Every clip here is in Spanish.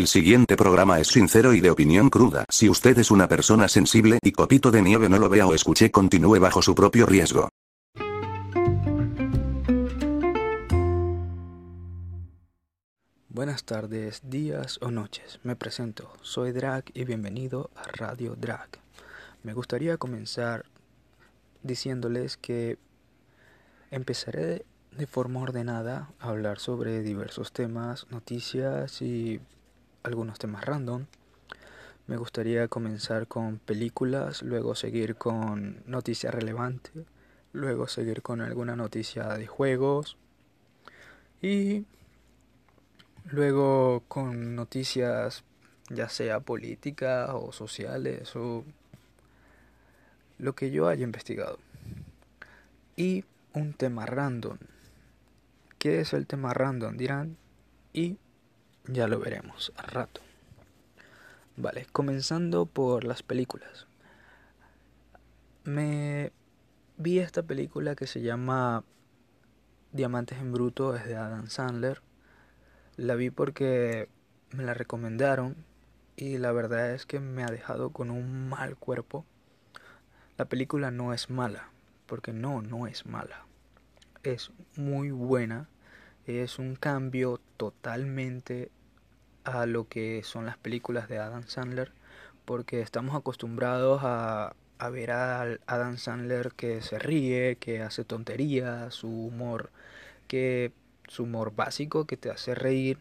El siguiente programa es sincero y de opinión cruda. Si usted es una persona sensible y copito de nieve no lo vea o escuche, continúe bajo su propio riesgo. Buenas tardes, días o noches. Me presento, soy Drag y bienvenido a Radio Drag. Me gustaría comenzar diciéndoles que empezaré de forma ordenada a hablar sobre diversos temas, noticias y algunos temas random. Me gustaría comenzar con películas, luego seguir con noticias relevantes, luego seguir con alguna noticia de juegos y luego con noticias ya sea políticas o sociales o lo que yo haya investigado. Y un tema random. ¿Qué es el tema random? Dirán. Y ya lo veremos al rato. Vale, comenzando por las películas. Me vi esta película que se llama Diamantes en Bruto, es de Adam Sandler. La vi porque me la recomendaron y la verdad es que me ha dejado con un mal cuerpo. La película no es mala, porque no, no es mala. Es muy buena, es un cambio totalmente a lo que son las películas de Adam Sandler, porque estamos acostumbrados a, ver a Adam Sandler que se ríe, que hace tonterías, su humor, que su humor básico que te hace reír,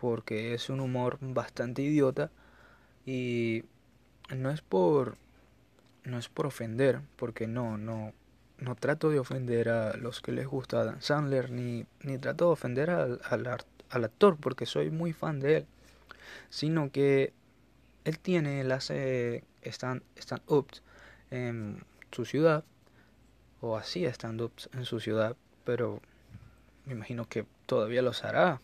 porque es un humor bastante idiota y no es por no es por ofender, porque no, no, no trato de ofender a los que les gusta Adam Sandler, ni, ni trato de ofender al, al, al actor, porque soy muy fan de él sino que él tiene, él hace stand-ups en su ciudad, o hacía stand-ups en su ciudad, pero me imagino que todavía los hará.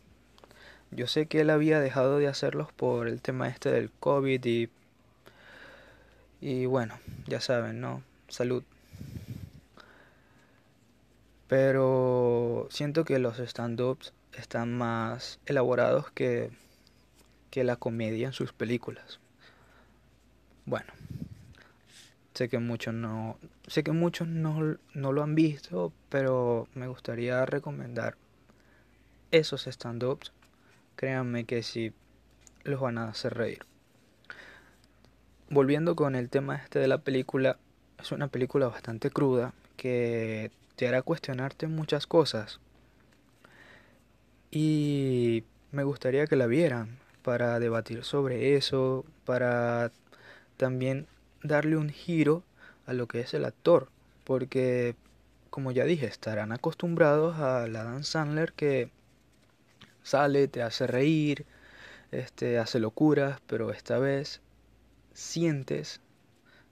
Yo sé que él había dejado de hacerlos por el tema este del COVID y... Y bueno, ya saben, ¿no? Salud. Pero siento que los stand-ups están más elaborados que que la comedia en sus películas. Bueno, sé que muchos no, sé que muchos no, no lo han visto, pero me gustaría recomendar esos stand-ups. Créanme que sí los van a hacer reír. Volviendo con el tema este de la película, es una película bastante cruda que te hará cuestionarte muchas cosas. Y me gustaría que la vieran para debatir sobre eso, para también darle un giro a lo que es el actor, porque como ya dije, estarán acostumbrados a la Dan Sandler que sale, te hace reír, este hace locuras, pero esta vez sientes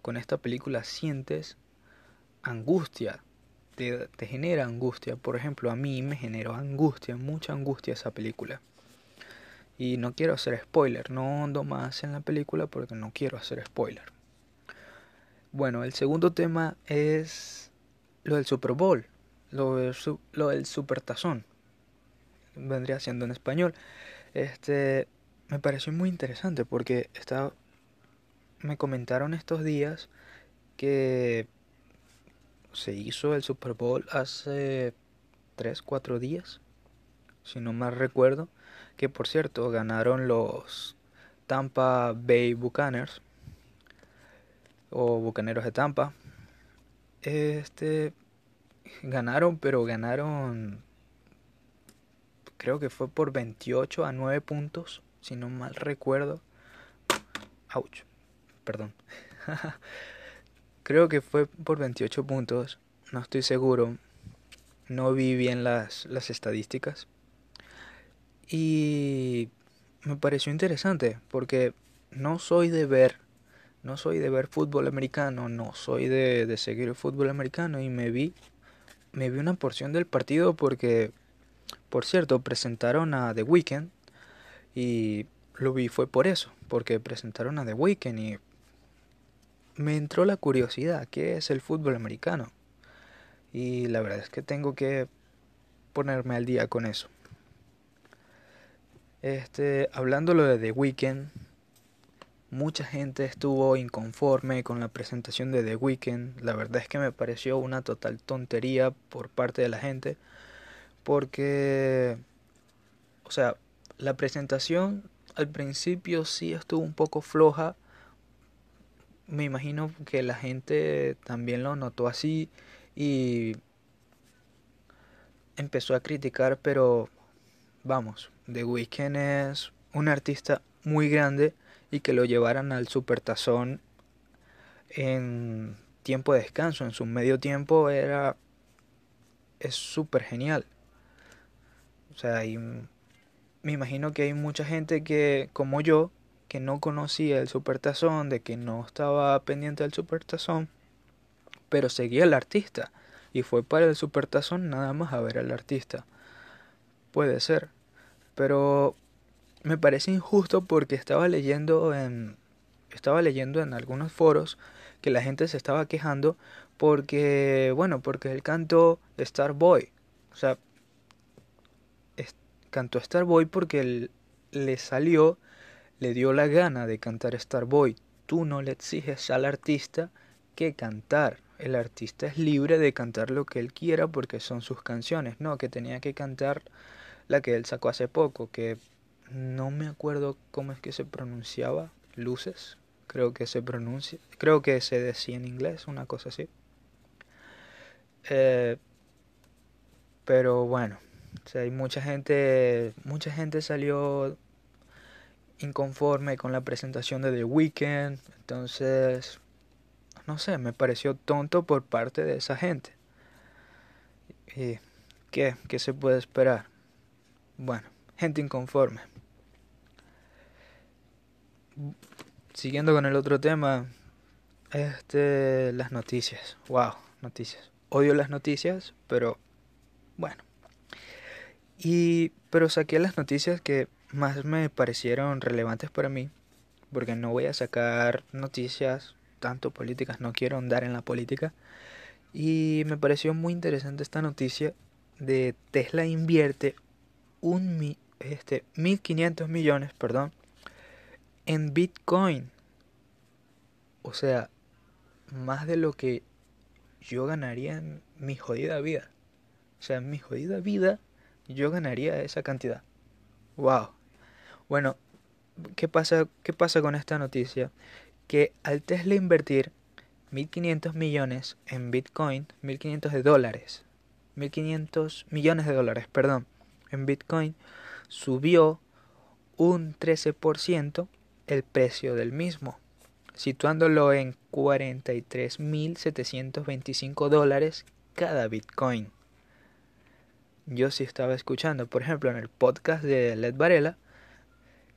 con esta película sientes angustia, te, genera angustia. Por ejemplo, a mí me generó angustia, mucha angustia esa película. Y no quiero hacer spoiler, no ando más en la película porque no quiero hacer spoiler. Bueno, el segundo tema es lo del Super Bowl, lo del, lo del Supertazón. Vendría siendo en español. Este me pareció muy interesante porque estaba me comentaron estos días que se hizo el Super Bowl hace 3, 4 días, si no mal recuerdo que por cierto ganaron los Tampa Bay Buccaneers o Bucaneros de Tampa. Este ganaron, pero ganaron creo que fue por 28 a 9 puntos, si no mal recuerdo. Ouch. Perdón. creo que fue por 28 puntos, no estoy seguro. No vi bien las, las estadísticas, y me pareció interesante porque no soy de ver, no soy de ver fútbol americano, no soy de, de seguir el fútbol americano y me vi, me vi una porción del partido porque, por cierto, presentaron a The Weeknd y lo vi fue por eso, porque presentaron a The Weeknd y me entró la curiosidad, ¿qué es el fútbol americano? Y la verdad es que tengo que ponerme al día con eso. Este, hablando lo de The Weeknd, mucha gente estuvo inconforme con la presentación de The Weeknd. La verdad es que me pareció una total tontería por parte de la gente. Porque, o sea, la presentación al principio sí estuvo un poco floja. Me imagino que la gente también lo notó así y empezó a criticar, pero vamos, The Weeknd es un artista muy grande y que lo llevaran al supertazón en tiempo de descanso, en su medio tiempo era es súper genial. O sea, me imagino que hay mucha gente que, como yo, que no conocía el supertazón, de que no estaba pendiente del supertazón, pero seguía al artista y fue para el supertazón nada más a ver al artista. Puede ser, pero me parece injusto porque estaba leyendo en estaba leyendo en algunos foros que la gente se estaba quejando porque bueno, porque él cantó Starboy. O sea, cantó Starboy porque él, le salió, le dio la gana de cantar Starboy. Tú no le exiges al artista que cantar. El artista es libre de cantar lo que él quiera porque son sus canciones. No, que tenía que cantar la que él sacó hace poco, que no me acuerdo cómo es que se pronunciaba, luces, creo que se pronuncia, creo que se decía en inglés, una cosa así. Eh, pero bueno, hay mucha gente, mucha gente salió inconforme con la presentación de The Weeknd, entonces, no sé, me pareció tonto por parte de esa gente. ¿Y qué? ¿Qué se puede esperar? Bueno, gente inconforme. Siguiendo con el otro tema, este, las noticias. Wow, noticias. Odio las noticias, pero bueno. Y pero saqué las noticias que más me parecieron relevantes para mí, porque no voy a sacar noticias tanto políticas, no quiero andar en la política. Y me pareció muy interesante esta noticia de Tesla invierte un este 1500 millones, perdón, en Bitcoin. O sea, más de lo que yo ganaría en mi jodida vida. O sea, en mi jodida vida yo ganaría esa cantidad. Wow. Bueno, ¿qué pasa, qué pasa con esta noticia? Que al Tesla invertir 1.500 millones en Bitcoin, 1.500 de dólares, 1.500 millones de dólares, perdón, en Bitcoin, subió un 13% el precio del mismo, situándolo en 43.725 dólares cada Bitcoin. Yo sí estaba escuchando, por ejemplo, en el podcast de Led Varela,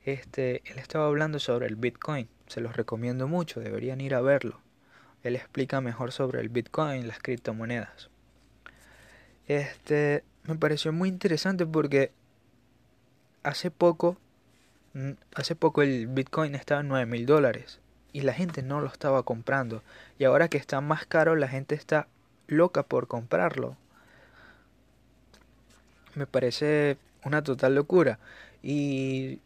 este, él estaba hablando sobre el Bitcoin. Se los recomiendo mucho, deberían ir a verlo. Él explica mejor sobre el Bitcoin, las criptomonedas. Este, me pareció muy interesante porque hace poco, mm, hace poco el Bitcoin estaba en 9 mil dólares y la gente no lo estaba comprando. Y ahora que está más caro, la gente está loca por comprarlo. Me parece una total locura. Y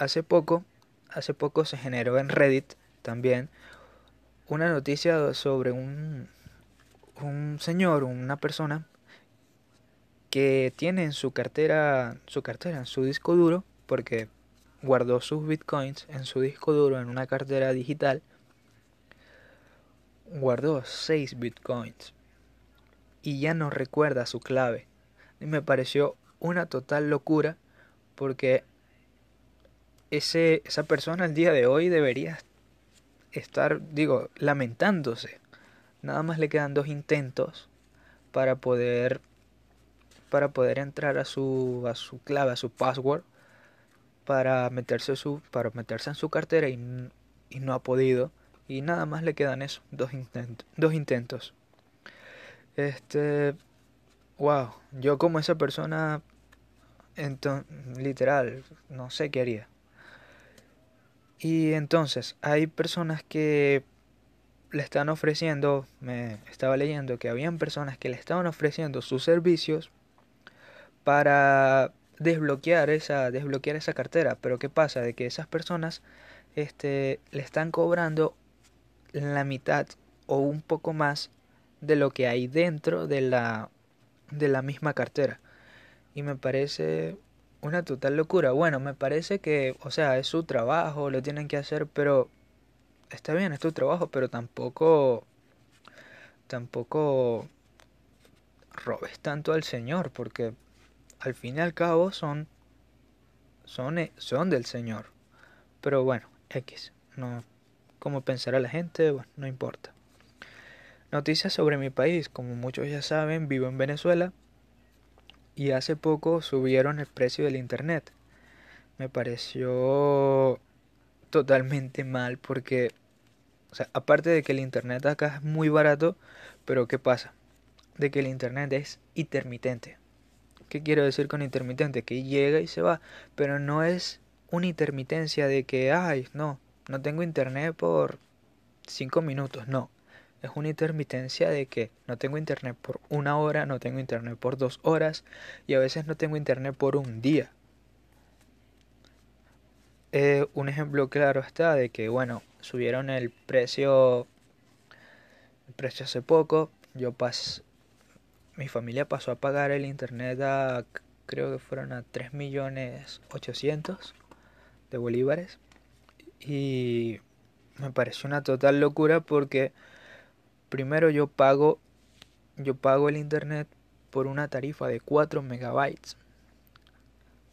hace poco, hace poco se generó en Reddit también una noticia sobre un, un señor, una persona que tiene en su cartera, su cartera, en su disco duro, porque guardó sus bitcoins en su disco duro en una cartera digital, guardó 6 bitcoins y ya no recuerda su clave. Y me pareció una total locura porque ese, esa persona al día de hoy debería estar, digo, lamentándose. Nada más le quedan dos intentos para poder para poder entrar a su, a su clave, a su password, para meterse, su, para meterse en su cartera y, y no ha podido. Y nada más le quedan eso, dos, intentos dos intentos. Este, wow, yo como esa persona, entonces, literal, no sé qué haría. Y entonces, hay personas que le están ofreciendo, me estaba leyendo que habían personas que le estaban ofreciendo sus servicios para desbloquear esa, desbloquear esa cartera. Pero ¿qué pasa? De que esas personas este, le están cobrando la mitad o un poco más de lo que hay dentro de la, de la misma cartera. Y me parece una total locura. Bueno, me parece que, o sea, es su trabajo, lo tienen que hacer, pero está bien, es tu trabajo, pero tampoco, tampoco robes tanto al Señor, porque al fin y al cabo son, son, eh, son del Señor. Pero bueno, X, no, como pensará la gente, bueno, no importa. Noticias sobre mi país, como muchos ya saben, vivo en Venezuela y hace poco subieron el precio del internet. Me pareció totalmente mal porque, o sea, aparte de que el internet acá es muy barato, pero ¿qué pasa? De que el internet es intermitente. ¿Qué quiero decir con intermitente? Que llega y se va, pero no es una intermitencia de que, ay, no, no tengo internet por cinco minutos, no es una intermitencia de que no tengo internet por una hora, no tengo internet por dos horas y a veces no tengo internet por un día. Eh, un ejemplo claro está de que, bueno, subieron el precio, el precio hace poco, yo pas, mi familia pasó a pagar el internet a, creo que fueron a 3 millones 800 de bolívares y me pareció una total locura porque Primero yo pago yo pago el internet por una tarifa de 4 megabytes.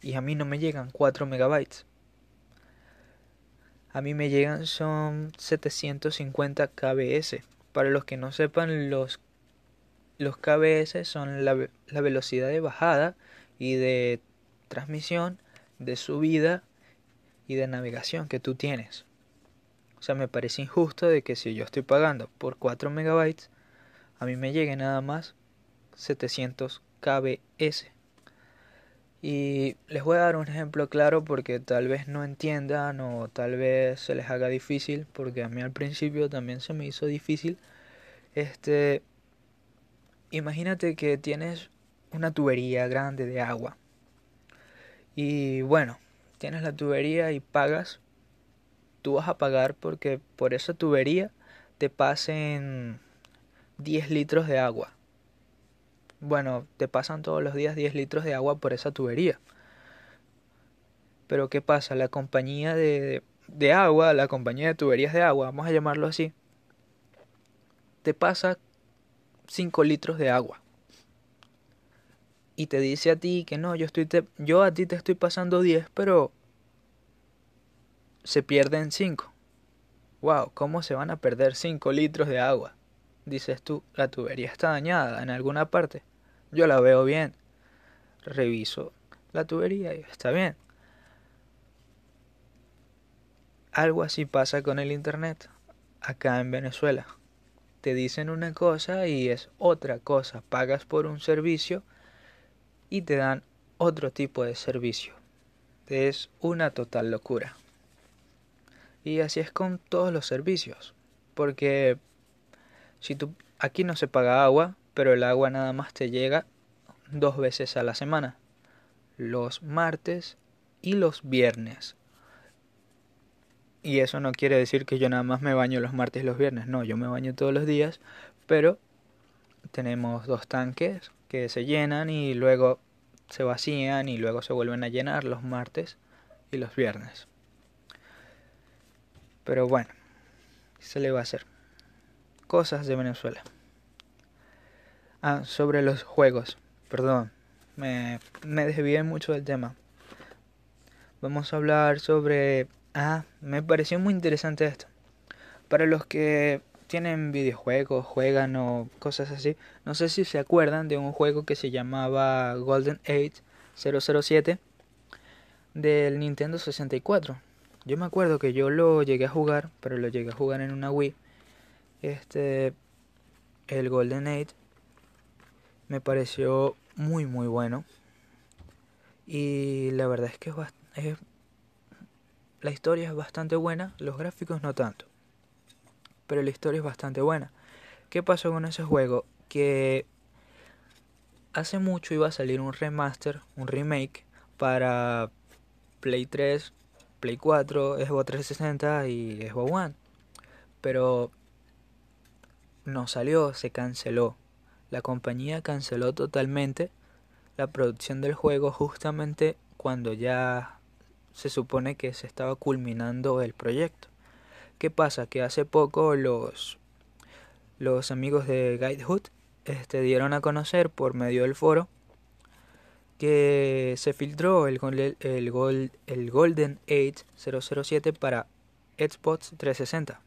Y a mí no me llegan 4 megabytes. A mí me llegan son 750 kbs. Para los que no sepan, los, los kbs son la, la velocidad de bajada y de transmisión, de subida y de navegación que tú tienes. O sea, me parece injusto de que si yo estoy pagando por 4 megabytes, a mí me llegue nada más 700 kbs. Y les voy a dar un ejemplo claro porque tal vez no entiendan o tal vez se les haga difícil, porque a mí al principio también se me hizo difícil. Este, imagínate que tienes una tubería grande de agua. Y bueno, tienes la tubería y pagas tú vas a pagar porque por esa tubería te pasen 10 litros de agua. Bueno, te pasan todos los días 10 litros de agua por esa tubería. Pero ¿qué pasa? La compañía de, de agua, la compañía de tuberías de agua, vamos a llamarlo así, te pasa 5 litros de agua. Y te dice a ti que no, yo, estoy yo a ti te estoy pasando 10, pero se pierden 5. Wow, ¿cómo se van a perder 5 litros de agua? Dices tú, la tubería está dañada en alguna parte. Yo la veo bien. Reviso la tubería y está bien. Algo así pasa con el Internet acá en Venezuela. Te dicen una cosa y es otra cosa. Pagas por un servicio y te dan otro tipo de servicio. Es una total locura. Y así es con todos los servicios. Porque si tú aquí no se paga agua, pero el agua nada más te llega dos veces a la semana. Los martes y los viernes. Y eso no quiere decir que yo nada más me baño los martes y los viernes. No, yo me baño todos los días, pero tenemos dos tanques que se llenan y luego se vacían y luego se vuelven a llenar los martes y los viernes. Pero bueno, se le va a hacer? Cosas de Venezuela. Ah, sobre los juegos. Perdón, me, me desvié mucho del tema. Vamos a hablar sobre... Ah, me pareció muy interesante esto. Para los que tienen videojuegos, juegan o cosas así, no sé si se acuerdan de un juego que se llamaba Golden Age 007 del Nintendo 64. Yo me acuerdo que yo lo llegué a jugar, pero lo llegué a jugar en una Wii. Este, el Golden Age me pareció muy muy bueno. Y la verdad es que es, la historia es bastante buena, los gráficos no tanto. Pero la historia es bastante buena. ¿Qué pasó con ese juego? Que hace mucho iba a salir un remaster, un remake para Play 3, Play 4, Xbox 360 y Xbox One. Pero no salió, se canceló. La compañía canceló totalmente la producción del juego justamente cuando ya se supone que se estaba culminando el proyecto. ¿Qué pasa? Que hace poco los, los amigos de Guidehood este, dieron a conocer por medio del foro que se filtró el, el, el Golden Age 007 para Xbox 360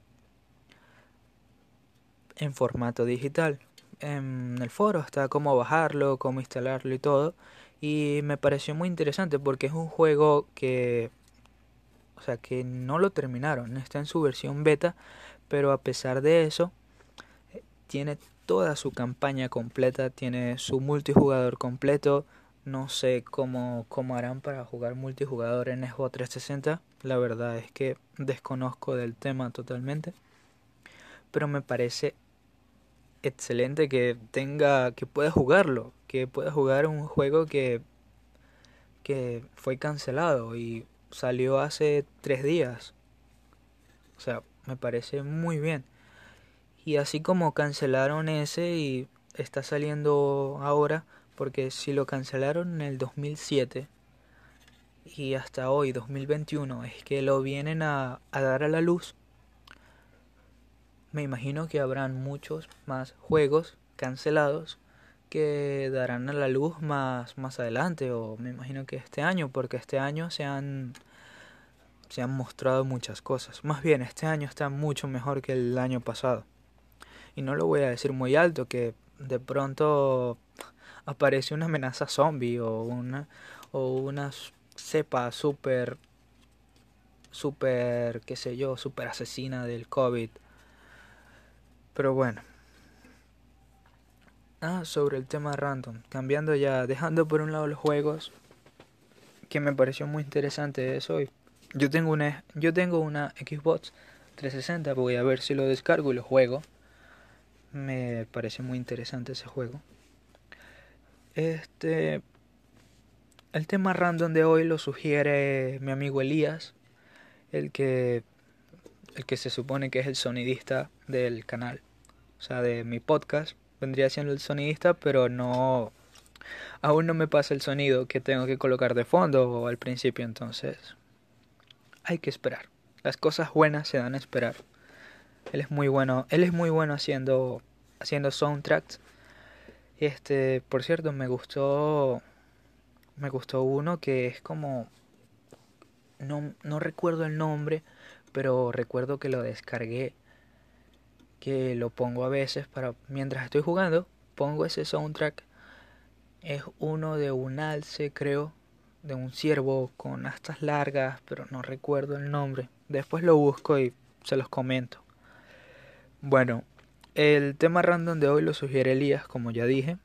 en formato digital. En el foro está cómo bajarlo, cómo instalarlo y todo. Y me pareció muy interesante porque es un juego que, o sea, que no lo terminaron. Está en su versión beta, pero a pesar de eso, tiene toda su campaña completa, tiene su multijugador completo. No sé cómo, cómo harán para jugar multijugador en Xbox 360. La verdad es que desconozco del tema totalmente. Pero me parece excelente que tenga, que pueda jugarlo, que pueda jugar un juego que, que fue cancelado y salió hace tres días. O sea, me parece muy bien. Y así como cancelaron ese y está saliendo ahora, porque si lo cancelaron en el 2007 y hasta hoy, 2021, es que lo vienen a, a dar a la luz me imagino que habrán muchos más juegos cancelados que darán a la luz más, más adelante o me imagino que este año porque este año se han se han mostrado muchas cosas. Más bien este año está mucho mejor que el año pasado. Y no lo voy a decir muy alto que de pronto aparece una amenaza zombie o una o una cepa super super qué sé yo super asesina del covid pero bueno. Ah, sobre el tema random. Cambiando ya, dejando por un lado los juegos. Que me pareció muy interesante eso. Yo tengo una, yo tengo una Xbox 360. Voy a ver si lo descargo y lo juego. Me parece muy interesante ese juego. Este. El tema random de hoy lo sugiere mi amigo Elías. El que el que se supone que es el sonidista del canal, o sea, de mi podcast, vendría siendo el sonidista, pero no, aún no me pasa el sonido que tengo que colocar de fondo o al principio, entonces hay que esperar. Las cosas buenas se dan a esperar. Él es muy bueno, él es muy bueno haciendo haciendo soundtracks. Este, por cierto, me gustó me gustó uno que es como no, no recuerdo el nombre, pero recuerdo que lo descargué, que lo pongo a veces para mientras estoy jugando, pongo ese soundtrack. Es uno de un alce, creo, de un ciervo con astas largas, pero no recuerdo el nombre. Después lo busco y se los comento. Bueno, el tema random de hoy lo sugiere Elías, como ya dije.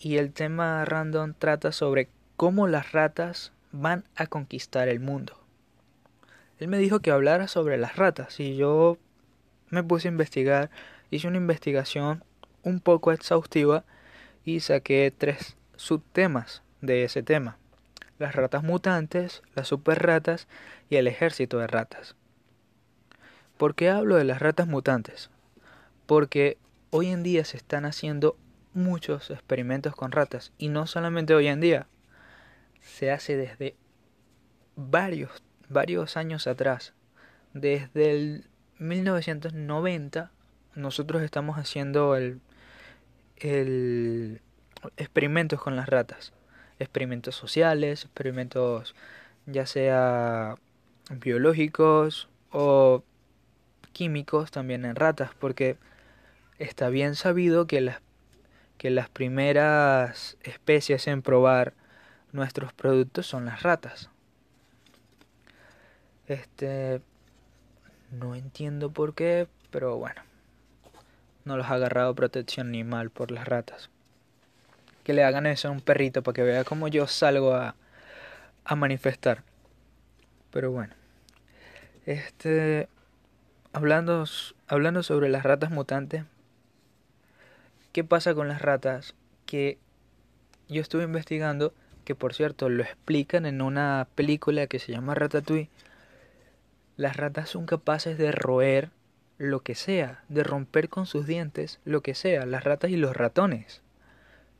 Y el tema random trata sobre cómo las ratas van a conquistar el mundo. Él me dijo que hablara sobre las ratas y yo me puse a investigar, hice una investigación un poco exhaustiva y saqué tres subtemas de ese tema. Las ratas mutantes, las super ratas y el ejército de ratas. ¿Por qué hablo de las ratas mutantes? Porque hoy en día se están haciendo muchos experimentos con ratas y no solamente hoy en día, se hace desde varios varios años atrás. Desde el 1990 nosotros estamos haciendo el, el experimentos con las ratas. Experimentos sociales, experimentos ya sea biológicos o químicos también en ratas, porque está bien sabido que las, que las primeras especies en probar nuestros productos son las ratas. Este. No entiendo por qué, pero bueno. No los ha agarrado protección animal por las ratas. Que le hagan eso a un perrito para que vea cómo yo salgo a, a manifestar. Pero bueno. Este. Hablando, hablando sobre las ratas mutantes. ¿Qué pasa con las ratas? Que yo estuve investigando que por cierto lo explican en una película que se llama Ratatouille, las ratas son capaces de roer lo que sea, de romper con sus dientes lo que sea, las ratas y los ratones.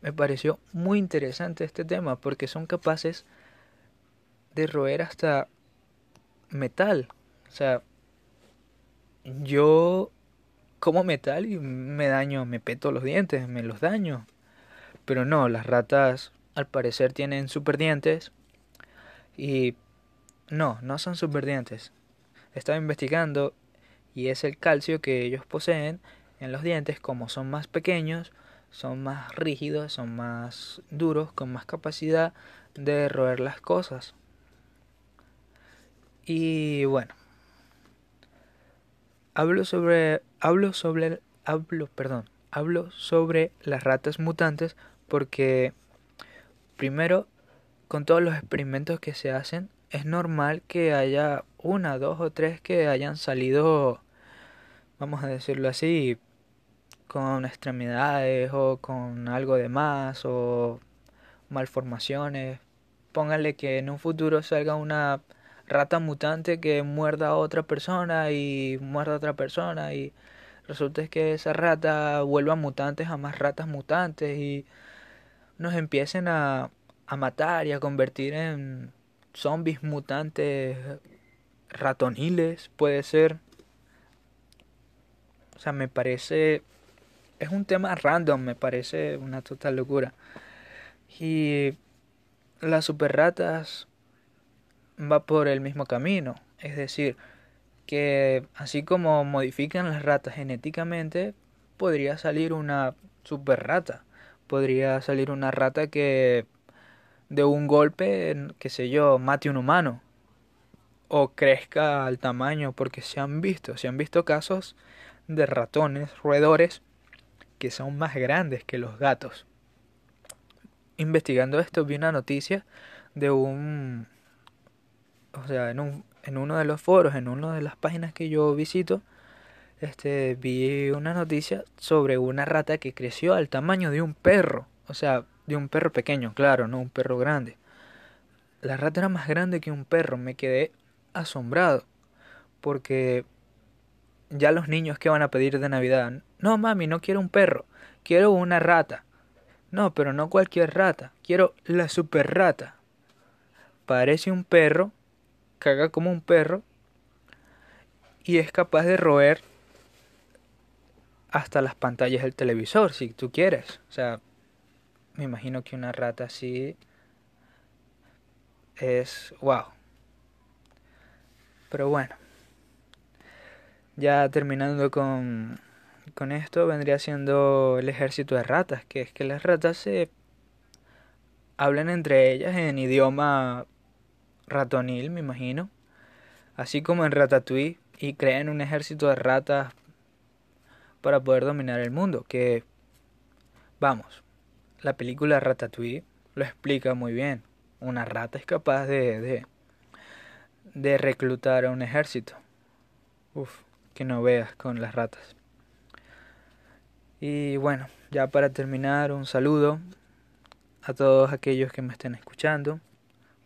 Me pareció muy interesante este tema porque son capaces de roer hasta metal. O sea, yo como metal y me daño, me peto los dientes, me los daño. Pero no, las ratas al parecer tienen super dientes y no, no son super dientes. Estaba investigando y es el calcio que ellos poseen en los dientes como son más pequeños, son más rígidos, son más duros, con más capacidad de roer las cosas. Y bueno, hablo sobre hablo sobre hablo, perdón, hablo sobre las ratas mutantes porque primero con todos los experimentos que se hacen es normal que haya una, dos o tres que hayan salido vamos a decirlo así con extremidades o con algo de más o malformaciones. Póngale que en un futuro salga una rata mutante que muerda a otra persona y muerda a otra persona y resulta que esa rata vuelva mutantes a más ratas mutantes y nos empiecen a, a matar y a convertir en zombies mutantes ratoniles, puede ser. O sea, me parece... Es un tema random, me parece una total locura. Y las super ratas va por el mismo camino. Es decir, que así como modifican las ratas genéticamente, podría salir una super rata. Podría salir una rata que de un golpe, qué sé yo, mate un humano. O crezca al tamaño, porque se han visto, se han visto casos de ratones, roedores, que son más grandes que los gatos. Investigando esto vi una noticia de un o sea, en, un, en uno de los foros, en una de las páginas que yo visito, este, vi una noticia sobre una rata que creció al tamaño de un perro. O sea, de un perro pequeño, claro, no un perro grande. La rata era más grande que un perro. Me quedé asombrado. Porque ya los niños que van a pedir de Navidad. No, mami, no quiero un perro. Quiero una rata. No, pero no cualquier rata. Quiero la super rata. Parece un perro, caga como un perro y es capaz de roer hasta las pantallas del televisor si tú quieres. O sea, me imagino que una rata así es wow. Pero bueno, ya terminando con, con esto, vendría siendo el ejército de ratas, que es que las ratas se hablan entre ellas en idioma ratonil, me imagino. Así como en Ratatouille, y crean un ejército de ratas para poder dominar el mundo. Que, vamos, la película Ratatouille lo explica muy bien. Una rata es capaz de, de, de reclutar a un ejército. Uf, que no veas con las ratas. Y bueno, ya para terminar, un saludo a todos aquellos que me estén escuchando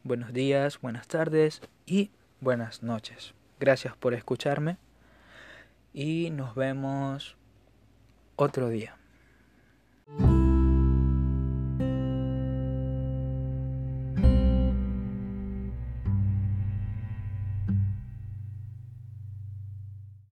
buenos días, buenas tardes y buenas noches. Gracias por escucharme y nos vemos otro día.